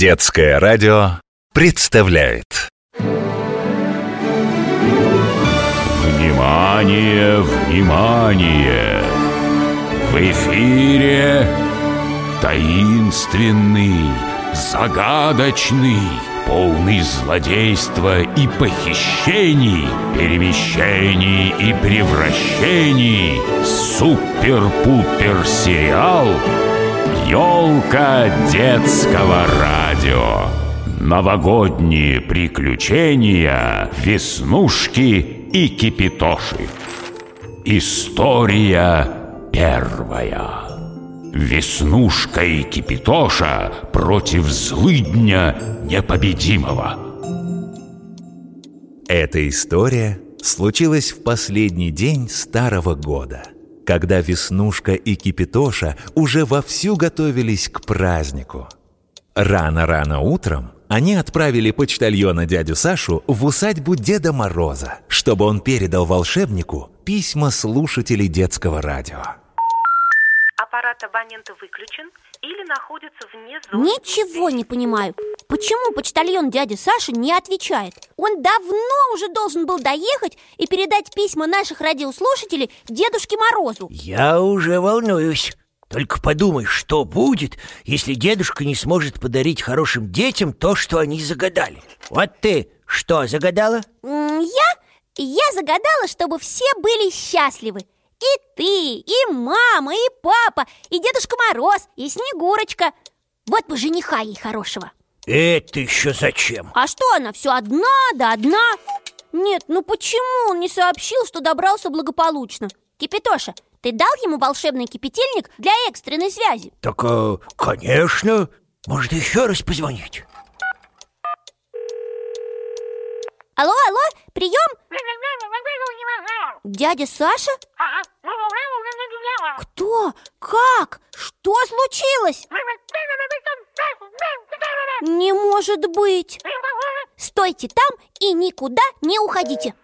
Детское радио представляет Внимание, внимание! В эфире таинственный, загадочный, полный злодейства и похищений, перемещений и превращений супер-пупер сериал «Елка детского радио». Новогодние приключения Веснушки и Кипитоши. История первая. Веснушка и Кипитоша против злыдня непобедимого. Эта история случилась в последний день старого года, когда Веснушка и Кипитоша уже вовсю готовились к празднику. Рано-рано утром они отправили почтальона дядю Сашу в усадьбу Деда Мороза, чтобы он передал волшебнику письма слушателей детского радио. Аппарат абонента выключен или находится вне зоны Ничего не понимаю. Почему почтальон дядя Саша не отвечает? Он давно уже должен был доехать и передать письма наших радиослушателей Дедушке Морозу. Я уже волнуюсь. Только подумай, что будет, если дедушка не сможет подарить хорошим детям то, что они загадали. Вот ты что загадала? Я? Я загадала, чтобы все были счастливы. И ты, и мама, и папа, и Дедушка Мороз, и Снегурочка. Вот бы жениха ей хорошего. Это еще зачем? А что она, все одна да одна? Нет, ну почему он не сообщил, что добрался благополучно? Кипятоша, ты дал ему волшебный кипятильник для экстренной связи? Так, э, конечно. Может, еще раз позвонить? Алло, алло, прием? Дядя Саша? Кто? Как? Что случилось? Не может быть Стойте там и никуда не уходите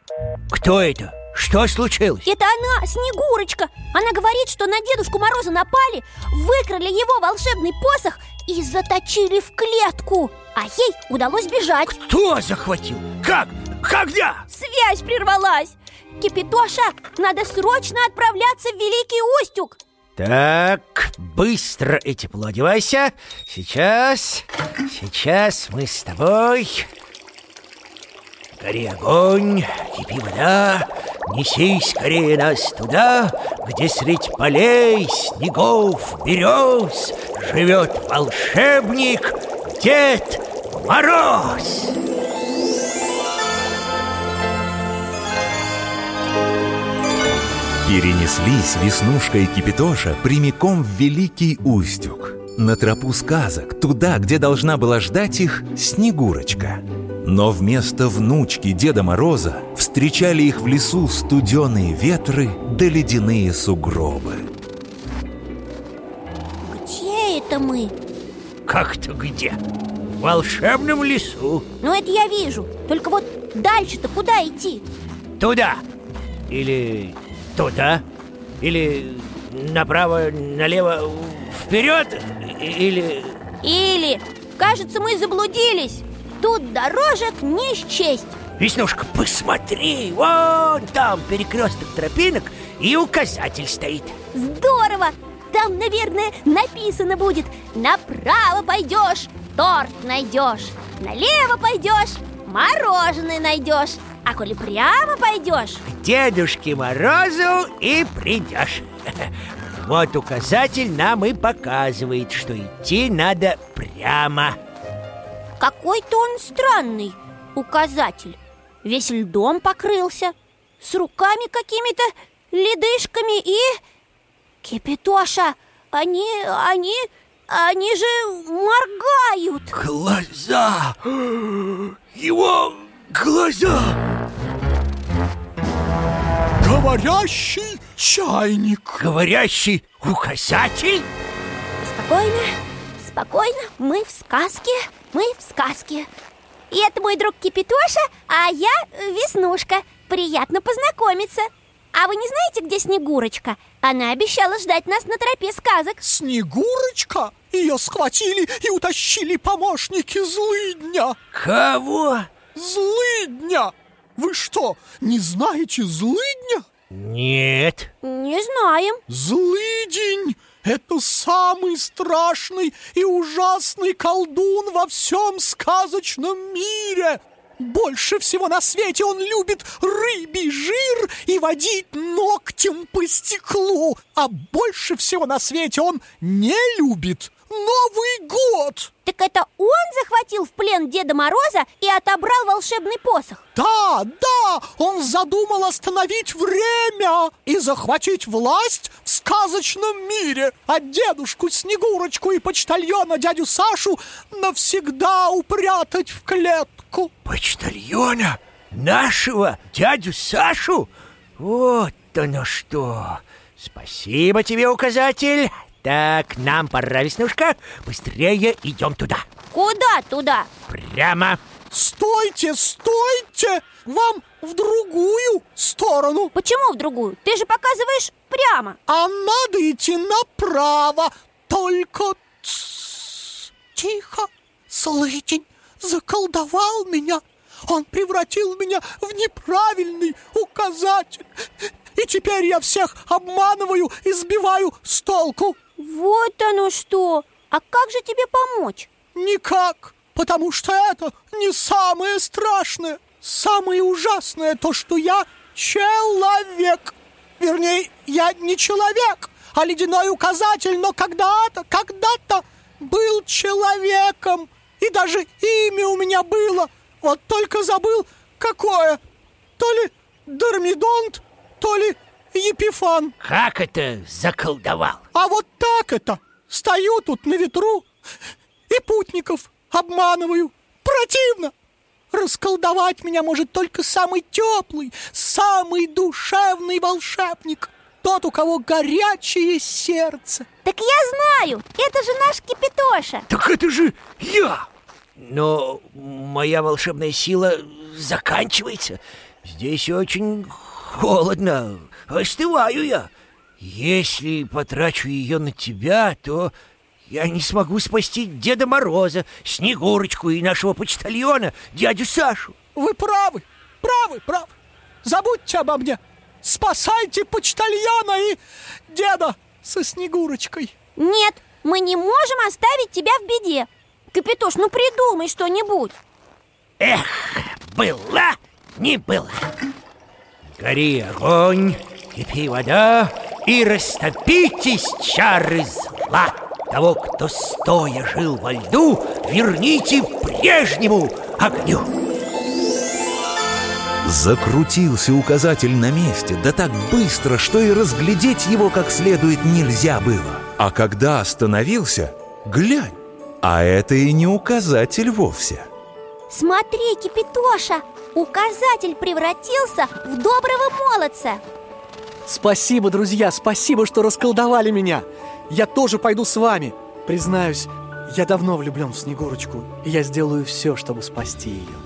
Кто это? Что случилось? Это она, Снегурочка Она говорит, что на Дедушку Мороза напали Выкрали его волшебный посох И заточили в клетку А ей удалось бежать Кто захватил? Как? Когда? Связь прервалась Кипятоша, надо срочно отправляться в Великий Устюг Так, быстро и тепло одевайся Сейчас, сейчас мы с тобой Гори огонь, кипи вода Неси скорее нас туда Где средь полей, снегов, берез Живет волшебник Дед Мороз Перенеслись Веснушка и Кипитоша прямиком в Великий Устюг. На тропу сказок, туда, где должна была ждать их Снегурочка. Но вместо внучки Деда Мороза встречали их в лесу студеные ветры да ледяные сугробы. Где это мы? Как-то где? В волшебном лесу Ну это я вижу Только вот дальше-то куда идти? Туда Или туда Или направо, налево, вперед Или... Или, кажется, мы заблудились Тут дорожек не счесть. Веснушка, посмотри, вон там перекресток тропинок и указатель стоит. Здорово! Там, наверное, написано будет. Направо пойдешь, торт найдешь. Налево пойдешь, мороженое найдешь. А коли прямо пойдешь К Дедушке Морозу и придешь. Вот указатель нам и показывает, что идти надо прямо Какой-то он странный указатель Весь льдом покрылся С руками какими-то ледышками и... Кипятоша, они, они, они же моргают Глаза! Его глаза! Говорящий чайник. Говорящий указатель? Спокойно, спокойно, мы в сказке, мы в сказке И это мой друг Кипятоша, а я Веснушка Приятно познакомиться А вы не знаете, где Снегурочка? Она обещала ждать нас на тропе сказок Снегурочка? Ее схватили и утащили помощники злыдня Кого? Злыдня! Вы что, не знаете злыдня? Нет Не знаем Злыдень – это самый страшный и ужасный колдун во всем сказочном мире. Больше всего на свете он любит рыбий жир и водить ногтем по стеклу. А больше всего на свете он не любит Новый год. Так это он захватил в плен Деда Мороза и отобрал волшебный посох Да, да, он задумал остановить время и захватить власть в сказочном мире, а дедушку Снегурочку и почтальона дядю Сашу навсегда упрятать в клетку. Почтальона? Нашего дядю Сашу? Вот оно что! Спасибо тебе, указатель! Так, нам пора, Веснушка. Быстрее идем туда. Куда туда? Прямо. Стойте, стойте! Вам в другую сторону. Почему в другую? Ты же показываешь прямо А надо идти направо. Только тс, тихо. Слытень заколдовал меня. Он превратил меня в неправильный указатель. И теперь я всех обманываю и сбиваю с толку. Вот оно что А как же тебе помочь? Никак, потому что это не самое страшное. Самое ужасное то, что я человек. Вернее, я не человек, а ледяной указатель, но когда-то, когда-то был человеком. И даже имя у меня было. Вот только забыл, какое. То ли Дормидонт, то ли Епифан. Как это заколдовал? А вот так это. Стою тут на ветру и путников обманываю. Противно. Расколдовать меня может только самый теплый, самый душевный волшебник. Тот, у кого горячее сердце. Так я знаю, это же наш Кипитоша Так это же я! Но моя волшебная сила заканчивается. Здесь очень холодно. Остываю я. Если потрачу ее на тебя, то я не смогу спасти Деда Мороза, Снегурочку и нашего почтальона, дядю Сашу. Вы правы, правы, правы. Забудьте обо мне. Спасайте почтальона и деда со Снегурочкой. Нет, мы не можем оставить тебя в беде Капитош, ну придумай что-нибудь Эх, была, не было. Гори огонь, кипи вода, и растопитесь чары зла. Того, кто стоя жил во льду, верните прежнему огню. Закрутился указатель на месте, да так быстро, что и разглядеть его как следует нельзя было. А когда остановился, глянь, а это и не указатель вовсе. Смотри, Кипитоша, указатель превратился в доброго молодца Спасибо, друзья, спасибо, что расколдовали меня Я тоже пойду с вами Признаюсь, я давно влюблен в Снегурочку И я сделаю все, чтобы спасти ее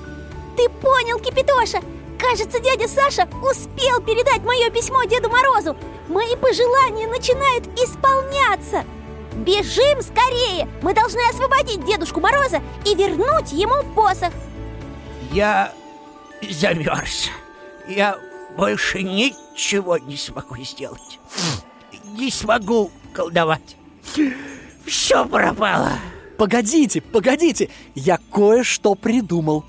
Ты понял, Кипитоша? Кажется, дядя Саша успел передать мое письмо Деду Морозу Мои пожелания начинают исполняться Бежим скорее! Мы должны освободить Дедушку Мороза и вернуть ему посох Я замерз. Я больше ничего не смогу сделать. Не смогу колдовать. Все пропало. Погодите, погодите, я кое-что придумал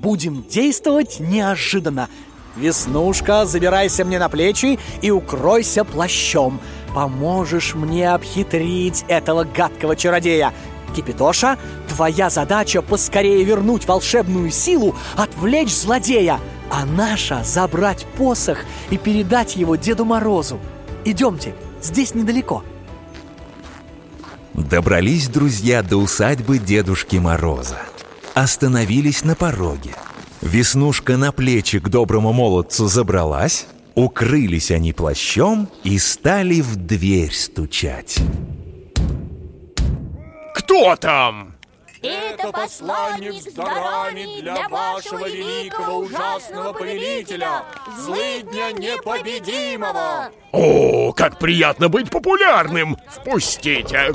Будем действовать неожиданно Веснушка, забирайся мне на плечи и укройся плащом Поможешь мне обхитрить этого гадкого чародея Кипитоша, твоя задача поскорее вернуть волшебную силу, отвлечь злодея А наша — забрать посох и передать его Деду Морозу Идемте, здесь недалеко Добрались друзья до усадьбы Дедушки Мороза. Остановились на пороге. Веснушка на плечи к доброму молодцу забралась, укрылись они плащом и стали в дверь стучать. Кто там? Это посланник с дарами для вашего великого ужасного повелителя, злыдня непобедимого. О, как приятно быть популярным! Впустите!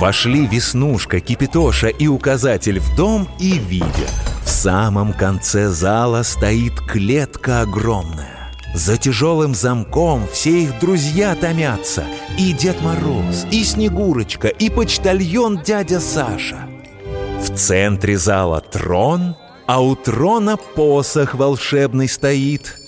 Вошли Веснушка, Кипятоша и Указатель в дом и видят. В самом конце зала стоит клетка огромная. За тяжелым замком все их друзья томятся. И Дед Мороз, и Снегурочка, и почтальон дядя Саша. В центре зала трон, а у трона посох волшебный стоит.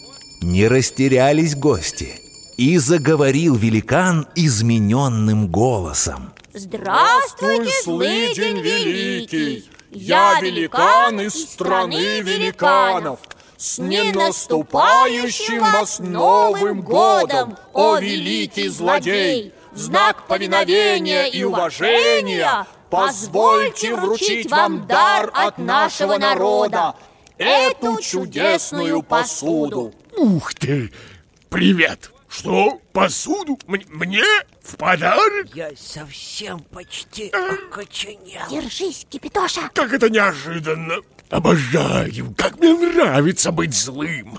Не растерялись гости. И заговорил великан измененным голосом. Здравствуйте, злый день великий! Я великан из страны великанов. С ненаступающим вас Новым годом, о великий злодей! В знак повиновения и уважения позвольте вручить вам дар от нашего народа, эту чудесную посуду. Ух ты! Привет! Что? Посуду? М- мне? В подарок? Я совсем почти окоченел. Держись, Кипятоша! Как это неожиданно! Обожаю! Как мне нравится быть злым!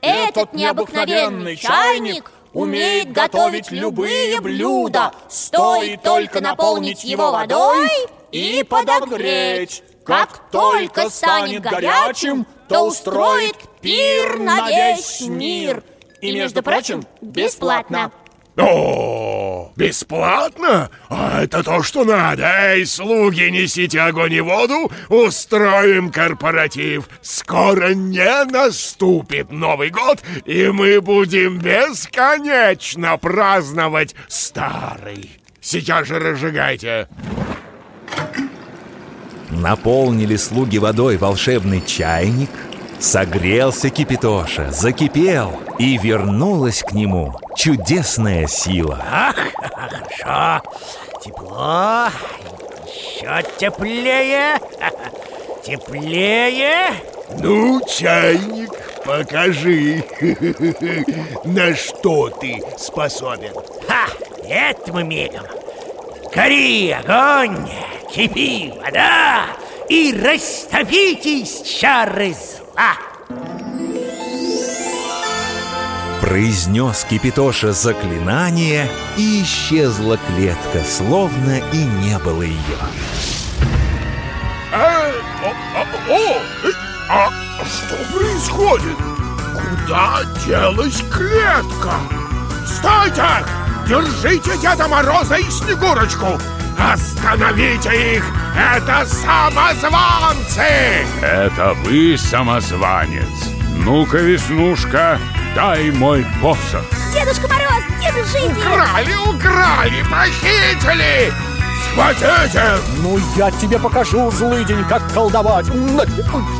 Этот необыкновенный чайник умеет готовить любые блюда. Стоит только наполнить его водой и подогреть. Как только станет горячим, то устроит пир на весь мир. И, между прочим, бесплатно. О, бесплатно? А это то, что надо. Эй, слуги, несите огонь и воду, устроим корпоратив. Скоро не наступит Новый год, и мы будем бесконечно праздновать старый. Сейчас же разжигайте. Наполнили слуги водой волшебный чайник, согрелся кипятоша, закипел, и вернулась к нему чудесная сила. Ах, хорошо. Тепло. Еще теплее. Теплее. Ну, чайник, покажи, на что ты способен. Ха, это мы мигом. Гори огонь, кипи вода и растопитесь чары зла. Произнес кипятоша заклинание, и исчезла клетка, словно и не было ее. Э, о, о, о, э, а что происходит? Куда делась клетка? Стойте! Держите Деда Мороза и Снегурочку! Остановите их! Это самозванцы! Это вы, самозванец. Ну-ка, Веснушка, дай мой посох. Дедушка Мороз, держите! Украли, украли, похитили! Схватите! Ну, я тебе покажу, злый день, как колдовать. На,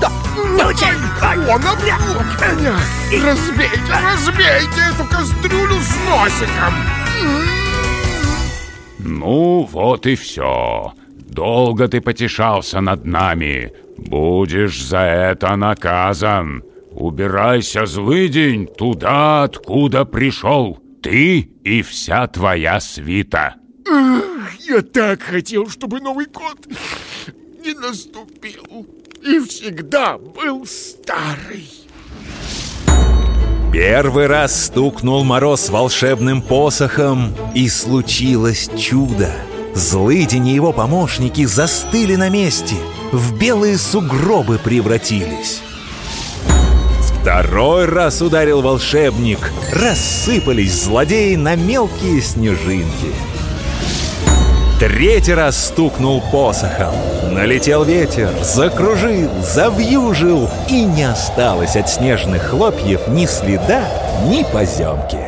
да. Он облук меня! Разбейте, разбейте эту кастрюлю с носиком! Ну, вот и все. Долго ты потешался над нами. Будешь за это наказан. Убирайся, злыдень, туда, откуда пришел. Ты и вся твоя свита. Я так хотел, чтобы Новый год не наступил и всегда был старый. Первый раз стукнул мороз волшебным посохом, и случилось чудо. Злыдень и его помощники застыли на месте, в белые сугробы превратились. Второй раз ударил волшебник, рассыпались злодеи на мелкие снежинки. Третий раз стукнул посохом. Налетел ветер, закружил, завьюжил, и не осталось от снежных хлопьев ни следа, ни поземки.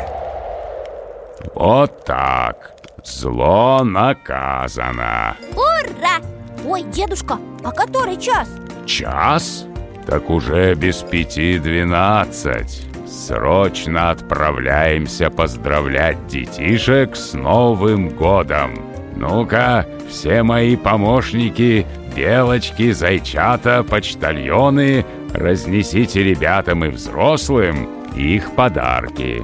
Вот так. Зло наказано. Ура! Ой, дедушка, а который час? Час? Так уже без пяти двенадцать. Срочно отправляемся поздравлять детишек с Новым годом. Ну-ка, все мои помощники, белочки, зайчата, почтальоны, разнесите ребятам и взрослым их подарки.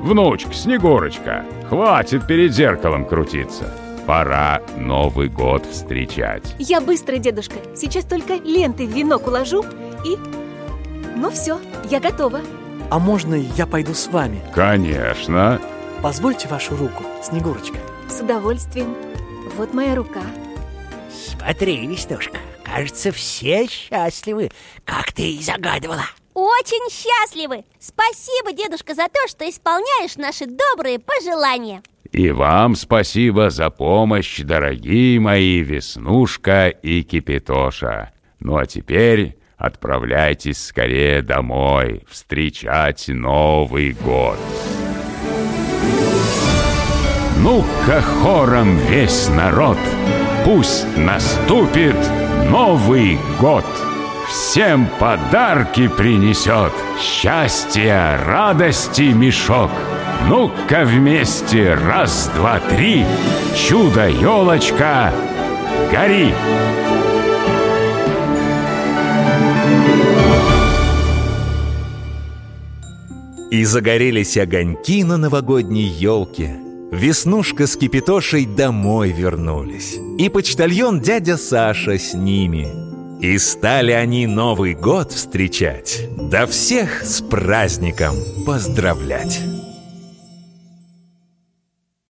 Внучка, Снегурочка, хватит перед зеркалом крутиться. пора Новый год встречать. Я быстро, дедушка. Сейчас только ленты в венок уложу и... Ну все, я готова. А можно я пойду с вами? Конечно. Позвольте вашу руку, Снегурочка. С удовольствием. Вот моя рука. Смотри, Веснушка, кажется, все счастливы, как ты и загадывала. Очень счастливы! Спасибо, дедушка, за то, что исполняешь наши добрые пожелания И вам спасибо за помощь, дорогие мои Веснушка и Кипятоша Ну а теперь отправляйтесь скорее домой встречать Новый год Ну-ка хором весь народ, пусть наступит Новый год! всем подарки принесет, счастья, радости мешок. Ну-ка вместе, раз, два, три, чудо-елочка, гори! И загорелись огоньки на новогодней елке. Веснушка с Кипятошей домой вернулись. И почтальон дядя Саша с ними – и стали они Новый год встречать, да всех с праздником поздравлять.